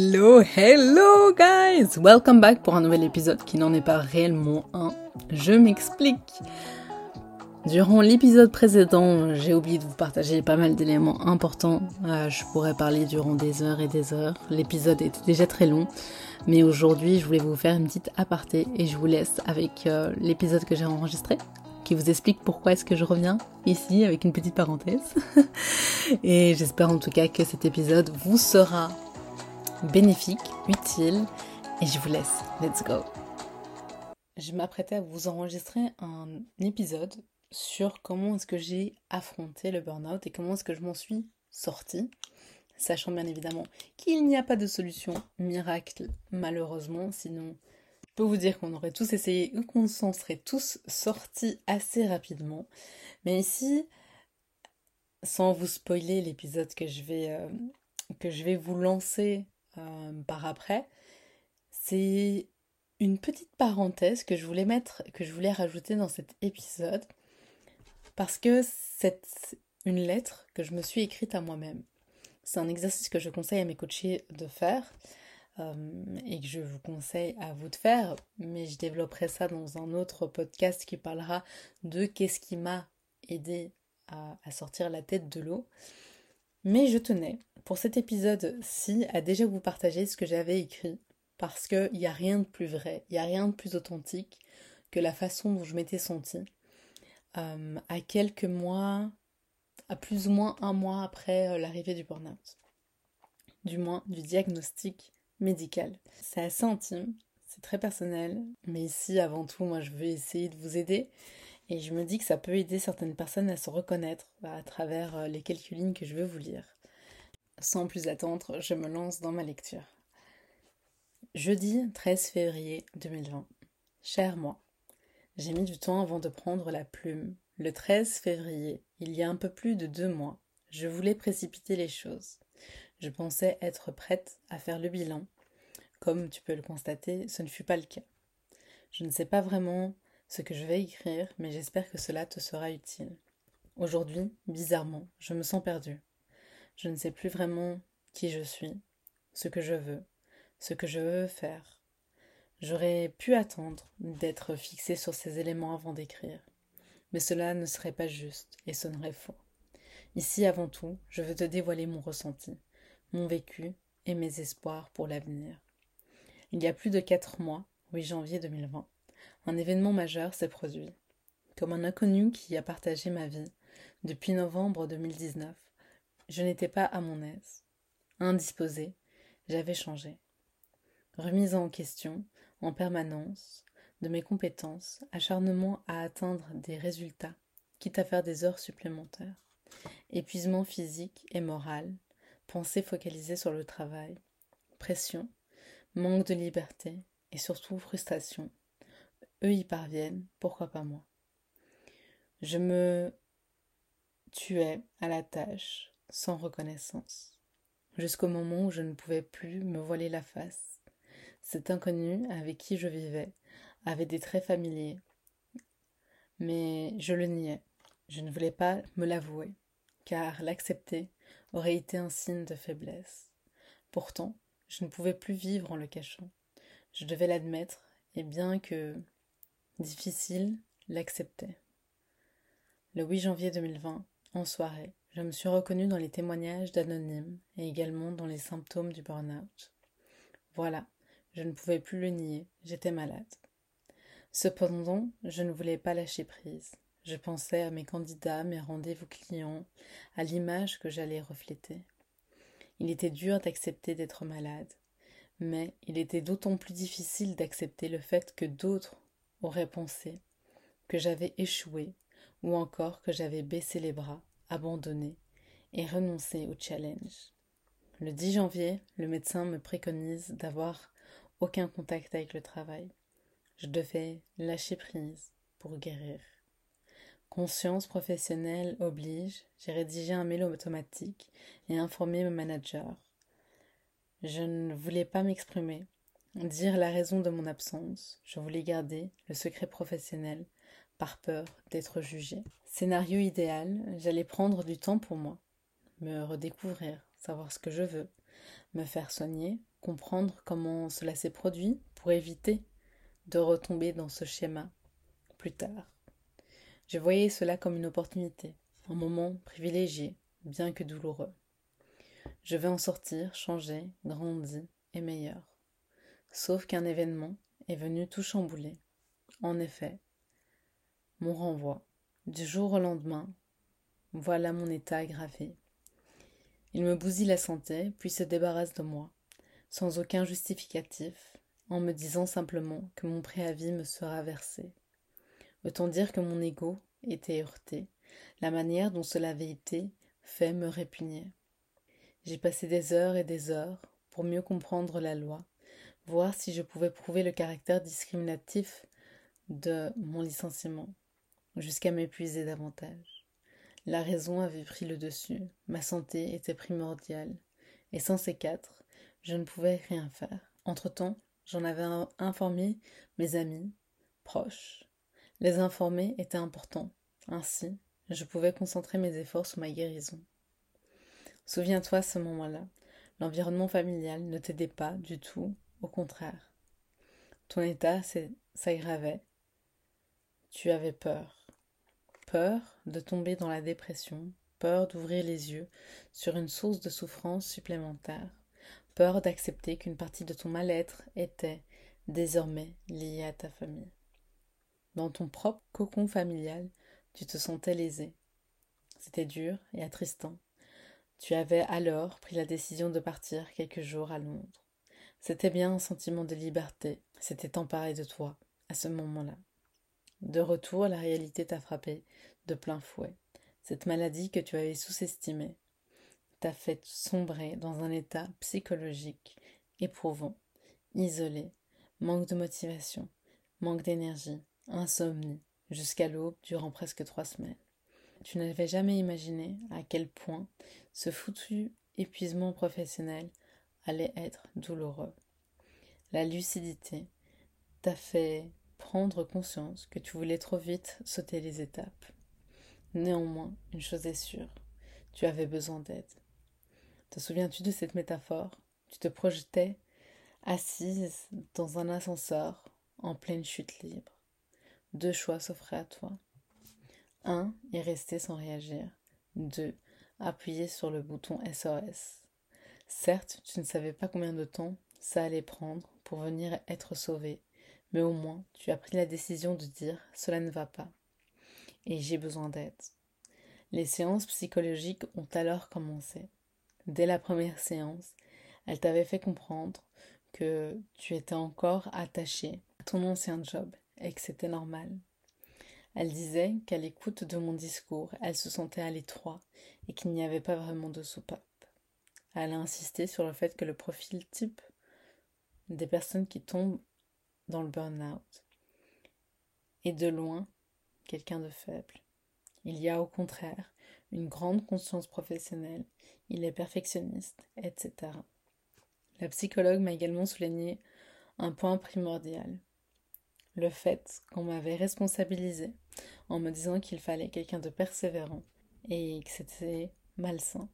Hello, hello guys! Welcome back pour un nouvel épisode qui n'en est pas réellement un. Je m'explique. Durant l'épisode précédent, j'ai oublié de vous partager pas mal d'éléments importants. Euh, je pourrais parler durant des heures et des heures. L'épisode était déjà très long. Mais aujourd'hui, je voulais vous faire une petite aparté et je vous laisse avec euh, l'épisode que j'ai enregistré qui vous explique pourquoi est-ce que je reviens ici avec une petite parenthèse. et j'espère en tout cas que cet épisode vous sera bénéfique, utile, et je vous laisse. Let's go. Je m'apprêtais à vous enregistrer un épisode sur comment est-ce que j'ai affronté le burn-out et comment est-ce que je m'en suis sortie, sachant bien évidemment qu'il n'y a pas de solution miracle, malheureusement, sinon je peux vous dire qu'on aurait tous essayé ou qu'on s'en serait tous sortis assez rapidement. Mais ici, sans vous spoiler l'épisode que je vais euh, que je vais vous lancer euh, par après, c'est une petite parenthèse que je voulais mettre, que je voulais rajouter dans cet épisode, parce que c'est une lettre que je me suis écrite à moi-même. C'est un exercice que je conseille à mes coachés de faire euh, et que je vous conseille à vous de faire, mais je développerai ça dans un autre podcast qui parlera de qu'est-ce qui m'a aidé à sortir la tête de l'eau. Mais je tenais, pour cet épisode-ci, à déjà vous partager ce que j'avais écrit, parce qu'il n'y a rien de plus vrai, il n'y a rien de plus authentique que la façon dont je m'étais sentie. Euh, à quelques mois, à plus ou moins un mois après euh, l'arrivée du burn-out. Du moins, du diagnostic médical. C'est assez intime, c'est très personnel, mais ici, avant tout, moi, je veux essayer de vous aider et je me dis que ça peut aider certaines personnes à se reconnaître à travers euh, les quelques lignes que je veux vous lire. Sans plus attendre, je me lance dans ma lecture. Jeudi 13 février 2020. Cher moi, j'ai mis du temps avant de prendre la plume. Le 13 février, il y a un peu plus de deux mois, je voulais précipiter les choses. Je pensais être prête à faire le bilan. Comme tu peux le constater, ce ne fut pas le cas. Je ne sais pas vraiment ce que je vais écrire, mais j'espère que cela te sera utile. Aujourd'hui, bizarrement, je me sens perdue. Je ne sais plus vraiment qui je suis, ce que je veux, ce que je veux faire. J'aurais pu attendre d'être fixée sur ces éléments avant d'écrire, mais cela ne serait pas juste et sonnerait faux. Ici, avant tout, je veux te dévoiler mon ressenti, mon vécu et mes espoirs pour l'avenir. Il y a plus de quatre mois, oui janvier 2020, un événement majeur s'est produit. Comme un inconnu qui a partagé ma vie depuis novembre 2019, je n'étais pas à mon aise. Indisposée, j'avais changé. Remise en question, en permanence, de mes compétences, acharnement à atteindre des résultats, quitte à faire des heures supplémentaires, épuisement physique et moral, pensée focalisée sur le travail, pression, manque de liberté et surtout frustration, eux y parviennent, pourquoi pas moi? Je me tuais à la tâche, sans reconnaissance, jusqu'au moment où je ne pouvais plus me voiler la face. Cet inconnu avec qui je vivais avait des traits familiers, mais je le niais. Je ne voulais pas me l'avouer, car l'accepter aurait été un signe de faiblesse. Pourtant, je ne pouvais plus vivre en le cachant. Je devais l'admettre, et bien que Difficile, l'accepter. Le 8 janvier 2020, en soirée, je me suis reconnue dans les témoignages d'anonymes et également dans les symptômes du burn-out. Voilà, je ne pouvais plus le nier, j'étais malade. Cependant, je ne voulais pas lâcher prise. Je pensais à mes candidats, mes rendez-vous clients, à l'image que j'allais refléter. Il était dur d'accepter d'être malade, mais il était d'autant plus difficile d'accepter le fait que d'autres aurait pensé que j'avais échoué ou encore que j'avais baissé les bras, abandonné et renoncé au challenge. Le 10 janvier, le médecin me préconise d'avoir aucun contact avec le travail. Je devais lâcher prise pour guérir. Conscience professionnelle oblige, j'ai rédigé un mail automatique et informé mon manager. Je ne voulais pas m'exprimer, dire la raison de mon absence. Je voulais garder le secret professionnel par peur d'être jugée. Scénario idéal, j'allais prendre du temps pour moi, me redécouvrir, savoir ce que je veux, me faire soigner, comprendre comment cela s'est produit pour éviter de retomber dans ce schéma plus tard. Je voyais cela comme une opportunité, un moment privilégié, bien que douloureux. Je vais en sortir, changer, grandi et meilleur. Sauf qu'un événement est venu tout chambouler. En effet, mon renvoi, du jour au lendemain, voilà mon état aggravé. Il me bousille la santé, puis se débarrasse de moi, sans aucun justificatif, en me disant simplement que mon préavis me sera versé. Autant dire que mon ego était heurté, la manière dont cela avait été fait me répugnait. J'ai passé des heures et des heures pour mieux comprendre la loi, voir si je pouvais prouver le caractère discriminatif de mon licenciement, jusqu'à m'épuiser davantage. La raison avait pris le dessus, ma santé était primordiale, et sans ces quatre, je ne pouvais rien faire. Entre-temps, j'en avais informé mes amis, proches. Les informer était important. Ainsi, je pouvais concentrer mes efforts sur ma guérison. Souviens-toi ce moment-là, l'environnement familial ne t'aidait pas du tout, au contraire. Ton état s'aggravait. Tu avais peur. Peur de tomber dans la dépression, peur d'ouvrir les yeux sur une source de souffrance supplémentaire, peur d'accepter qu'une partie de ton mal-être était désormais liée à ta famille. Dans ton propre cocon familial, tu te sentais lésé. C'était dur et attristant. Tu avais alors pris la décision de partir quelques jours à Londres. C'était bien un sentiment de liberté, s'était emparé de toi à ce moment-là. De retour, la réalité t'a frappé de plein fouet. Cette maladie que tu avais sous-estimée t'a fait sombrer dans un état psychologique éprouvant, isolé, manque de motivation, manque d'énergie, insomnie, jusqu'à l'aube durant presque trois semaines. Tu n'avais jamais imaginé à quel point ce foutu épuisement professionnel allait être douloureux. La lucidité t'a fait prendre conscience que tu voulais trop vite sauter les étapes. Néanmoins, une chose est sûre, tu avais besoin d'aide. Te souviens-tu de cette métaphore? Tu te projetais assise dans un ascenseur en pleine chute libre. Deux choix s'offraient à toi. Un, y rester sans réagir. Deux, appuyer sur le bouton SOS. Certes, tu ne savais pas combien de temps ça allait prendre pour venir être sauvé, mais au moins tu as pris la décision de dire cela ne va pas. Et j'ai besoin d'aide. Les séances psychologiques ont alors commencé. Dès la première séance, elle t'avait fait comprendre que tu étais encore attaché à ton ancien job et que c'était normal. Elle disait qu'à l'écoute de mon discours, elle se sentait à l'étroit et qu'il n'y avait pas vraiment de soupape. Elle a insisté sur le fait que le profil type des personnes qui tombent dans le burn-out est de loin quelqu'un de faible. Il y a au contraire une grande conscience professionnelle, il est perfectionniste, etc. La psychologue m'a également souligné un point primordial le fait qu'on m'avait responsabilisé en me disant qu'il fallait quelqu'un de persévérant et que c'était malsain.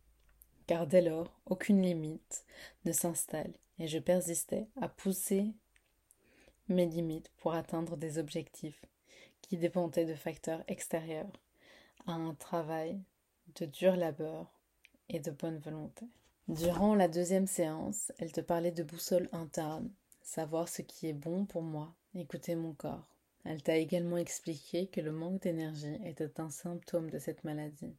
Car dès lors, aucune limite ne s'installe et je persistais à pousser mes limites pour atteindre des objectifs qui dépendaient de facteurs extérieurs à un travail de dur labeur et de bonne volonté. Durant la deuxième séance, elle te parlait de boussole interne, savoir ce qui est bon pour moi Écoutez mon corps. Elle t'a également expliqué que le manque d'énergie était un symptôme de cette maladie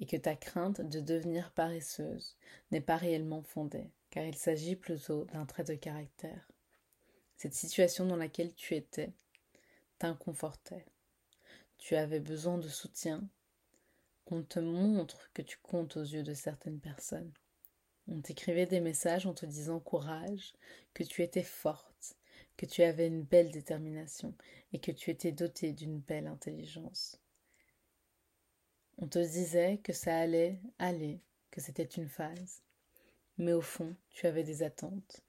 et que ta crainte de devenir paresseuse n'est pas réellement fondée, car il s'agit plutôt d'un trait de caractère. Cette situation dans laquelle tu étais t'inconfortait. Tu avais besoin de soutien, qu'on te montre que tu comptes aux yeux de certaines personnes. On t'écrivait des messages en te disant courage, que tu étais forte, que tu avais une belle détermination et que tu étais doté d'une belle intelligence. On te disait que ça allait aller, que c'était une phase. Mais au fond, tu avais des attentes.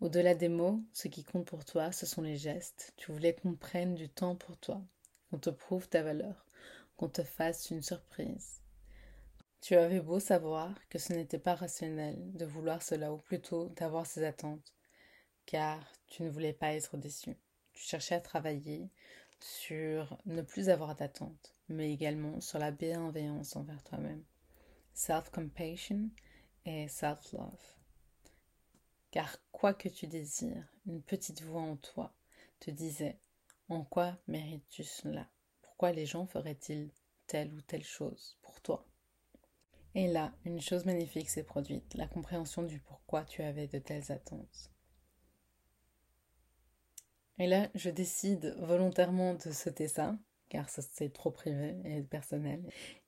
Au-delà des mots, ce qui compte pour toi, ce sont les gestes. Tu voulais qu'on prenne du temps pour toi, qu'on te prouve ta valeur, qu'on te fasse une surprise. Tu avais beau savoir que ce n'était pas rationnel de vouloir cela, ou plutôt d'avoir ces attentes, car tu ne voulais pas être déçu. Tu cherchais à travailler sur ne plus avoir d'attentes, mais également sur la bienveillance envers toi-même. Self-compassion et self-love. Car quoi que tu désires, une petite voix en toi te disait En quoi mérites-tu cela? Pourquoi les gens feraient-ils telle ou telle chose pour toi? Et là, une chose magnifique s'est produite, la compréhension du pourquoi tu avais de telles attentes. Et là, je décide volontairement de sauter ça, car c'est trop privé et personnel,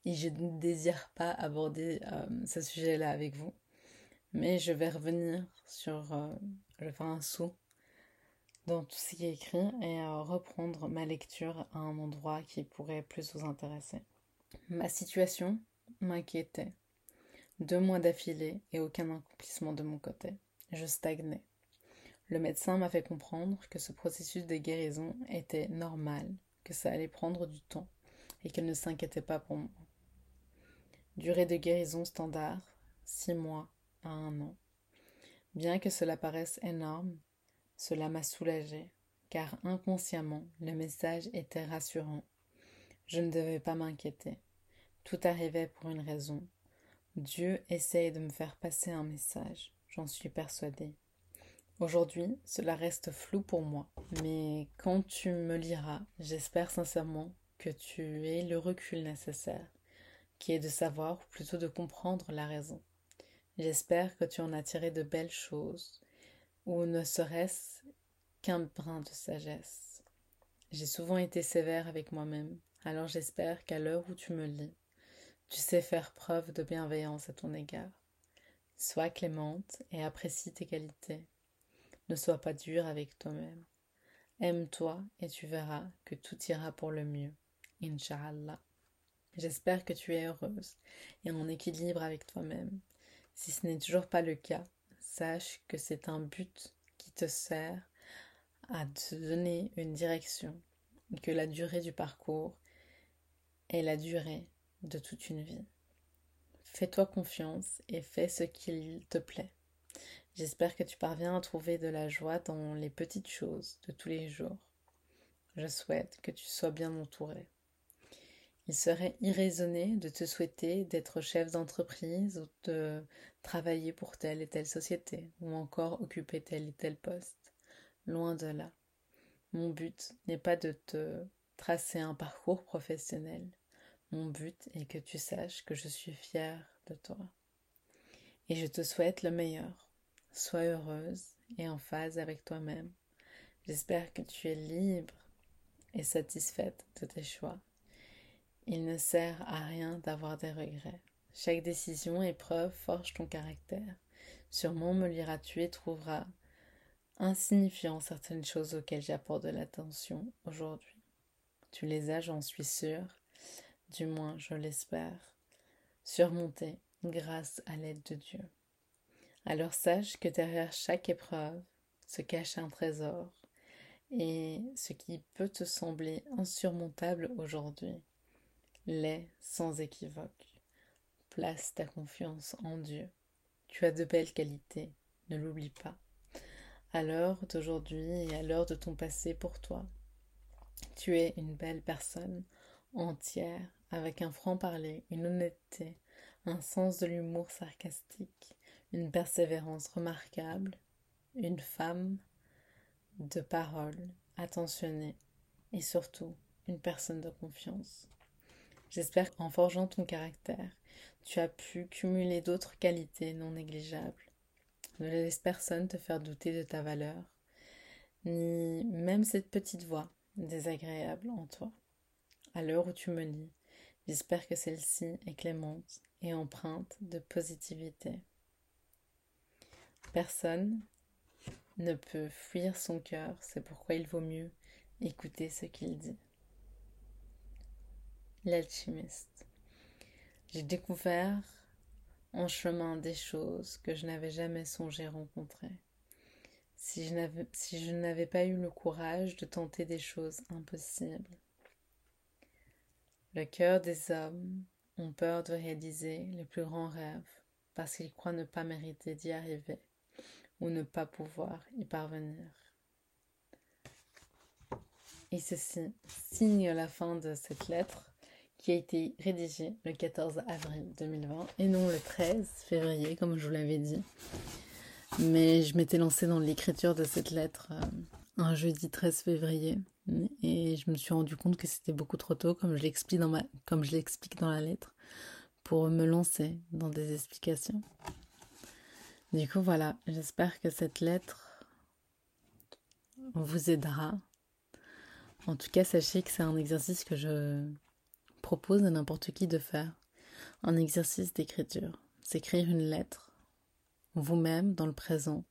et je ne désire pas aborder euh, ce sujet-là avec vous. Mais je vais revenir sur, euh, je vais faire un saut dans tout ce qui est écrit et euh, reprendre ma lecture à un endroit qui pourrait plus vous intéresser. Ma situation m'inquiétait. Deux mois d'affilée et aucun accomplissement de mon côté. Je stagnais. Le médecin m'a fait comprendre que ce processus de guérison était normal, que ça allait prendre du temps et qu'elle ne s'inquiétait pas pour moi. Durée de guérison standard, six mois à un an. Bien que cela paraisse énorme, cela m'a soulagé, car inconsciemment le message était rassurant. Je ne devais pas m'inquiéter. Tout arrivait pour une raison. Dieu essaye de me faire passer un message, j'en suis persuadée. Aujourd'hui, cela reste flou pour moi, mais quand tu me liras, j'espère sincèrement que tu aies le recul nécessaire, qui est de savoir, ou plutôt de comprendre la raison. J'espère que tu en as tiré de belles choses, ou ne serait-ce qu'un brin de sagesse. J'ai souvent été sévère avec moi-même, alors j'espère qu'à l'heure où tu me lis, tu sais faire preuve de bienveillance à ton égard. Sois clémente et apprécie tes qualités. Ne sois pas dur avec toi-même. Aime-toi et tu verras que tout ira pour le mieux. Inch'Allah. J'espère que tu es heureuse et en équilibre avec toi-même si ce n'est toujours pas le cas, sache que c'est un but qui te sert à te donner une direction et que la durée du parcours est la durée de toute une vie. Fais-toi confiance et fais ce qu'il te plaît. J'espère que tu parviens à trouver de la joie dans les petites choses de tous les jours. Je souhaite que tu sois bien entouré. Il serait irraisonné de te souhaiter d'être chef d'entreprise ou de travailler pour telle et telle société ou encore occuper tel et tel poste. Loin de là. Mon but n'est pas de te tracer un parcours professionnel. Mon but est que tu saches que je suis fière de toi. Et je te souhaite le meilleur. Sois heureuse et en phase avec toi-même. J'espère que tu es libre et satisfaite de tes choix. Il ne sert à rien d'avoir des regrets. Chaque décision, épreuve forge ton caractère. Sûrement me liras-tu et trouveras insignifiant certaines choses auxquelles j'apporte de l'attention aujourd'hui. Tu les as, j'en suis sûre, du moins je l'espère, surmontées grâce à l'aide de Dieu. Alors sache que derrière chaque épreuve se cache un trésor, et ce qui peut te sembler insurmontable aujourd'hui l'est sans équivoque. Place ta confiance en Dieu. Tu as de belles qualités, ne l'oublie pas. À l'heure d'aujourd'hui et à l'heure de ton passé pour toi, tu es une belle personne, entière, avec un franc-parler, une honnêteté, un sens de l'humour sarcastique, une persévérance remarquable, une femme de parole, attentionnée et surtout une personne de confiance. J'espère qu'en forgeant ton caractère, tu as pu cumuler d'autres qualités non négligeables. Ne laisse personne te faire douter de ta valeur, ni même cette petite voix désagréable en toi. À l'heure où tu me lis, j'espère que celle-ci est clémente et empreinte de positivité. Personne ne peut fuir son cœur, c'est pourquoi il vaut mieux écouter ce qu'il dit. L'alchimiste. J'ai découvert en chemin des choses que je n'avais jamais songé rencontrer. Si je, n'avais, pas eu le courage de tenter des choses impossibles. Le cœur des hommes ont peur de réaliser les plus grands rêves parce qu'ils croient ne pas mériter d'y arriver ne pas pouvoir y parvenir. Et ceci signe la fin de cette lettre qui a été rédigée le 14 avril 2020 et non le 13 février comme je vous l'avais dit. Mais je m'étais lancée dans l'écriture de cette lettre euh, un jeudi 13 février et je me suis rendu compte que c'était beaucoup trop tôt comme je l'explique dans la lettre pour me lancer dans des explications. Du coup voilà, j'espère que cette lettre vous aidera. En tout cas, sachez que c'est un exercice que je propose à n'importe qui de faire. Un exercice d'écriture. S'écrire une lettre, vous-même dans le présent,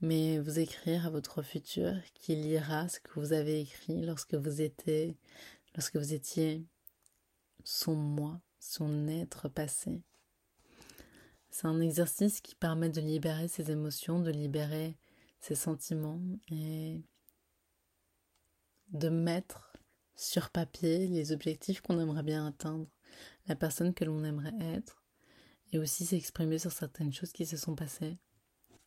mais vous écrire à votre futur qui lira ce que vous avez écrit lorsque vous étiez, lorsque vous étiez son moi, son être passé. C'est un exercice qui permet de libérer ses émotions, de libérer ses sentiments et de mettre sur papier les objectifs qu'on aimerait bien atteindre, la personne que l'on aimerait être, et aussi s'exprimer sur certaines choses qui se sont passées.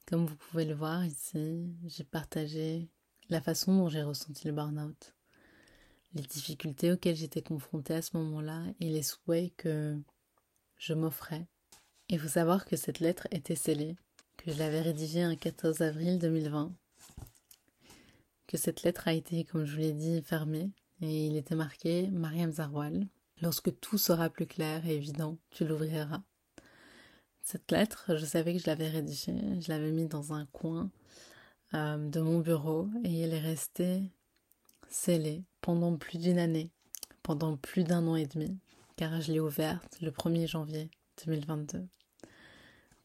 Comme vous pouvez le voir ici, j'ai partagé la façon dont j'ai ressenti le burn-out, les difficultés auxquelles j'étais confrontée à ce moment-là et les souhaits que je m'offrais. Il faut savoir que cette lettre était scellée, que je l'avais rédigée un 14 avril 2020, que cette lettre a été, comme je vous l'ai dit, fermée et il était marqué Mariam Zarwal. Lorsque tout sera plus clair et évident, tu l'ouvriras. Cette lettre, je savais que je l'avais rédigée, je l'avais mis dans un coin euh, de mon bureau et elle est restée scellée pendant plus d'une année, pendant plus d'un an et demi, car je l'ai ouverte le 1er janvier 2022.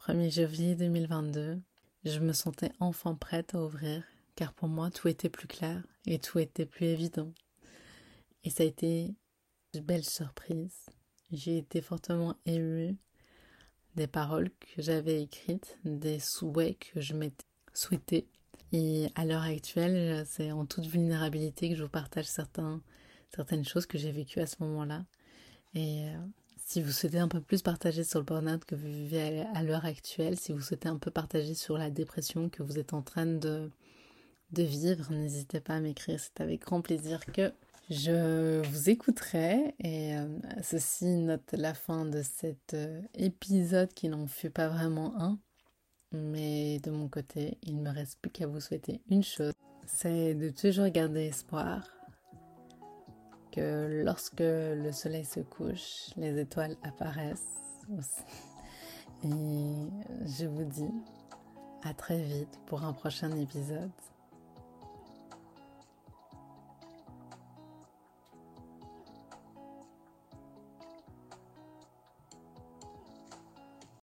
1er janvier 2022, je me sentais enfin prête à ouvrir, car pour moi tout était plus clair et tout était plus évident. Et ça a été une belle surprise. J'ai été fortement émue des paroles que j'avais écrites, des souhaits que je m'étais souhaité. Et à l'heure actuelle, c'est en toute vulnérabilité que je vous partage certaines choses que j'ai vécues à ce moment-là. Et euh, si vous souhaitez un peu plus partager sur le burn-out que vous vivez à l'heure actuelle, si vous souhaitez un peu partager sur la dépression que vous êtes en train de, vivre, n'hésitez pas à m'écrire. C'est avec grand plaisir que je vous écouterai et euh, ceci note la fin de cet euh, épisode qui n'en fut pas vraiment un. Mais de mon côté, il me reste plus qu'à vous souhaiter une chose, c'est de toujours garder espoir que lorsque le soleil se couche, les étoiles apparaissent aussi. Et je vous dis à très vite pour un prochain épisode.